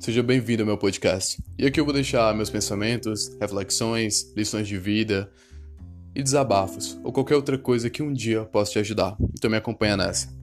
Seja bem-vindo ao meu podcast. E aqui eu vou deixar meus pensamentos, reflexões, lições de vida e desabafos, ou qualquer outra coisa que um dia possa te ajudar. Então me acompanha nessa.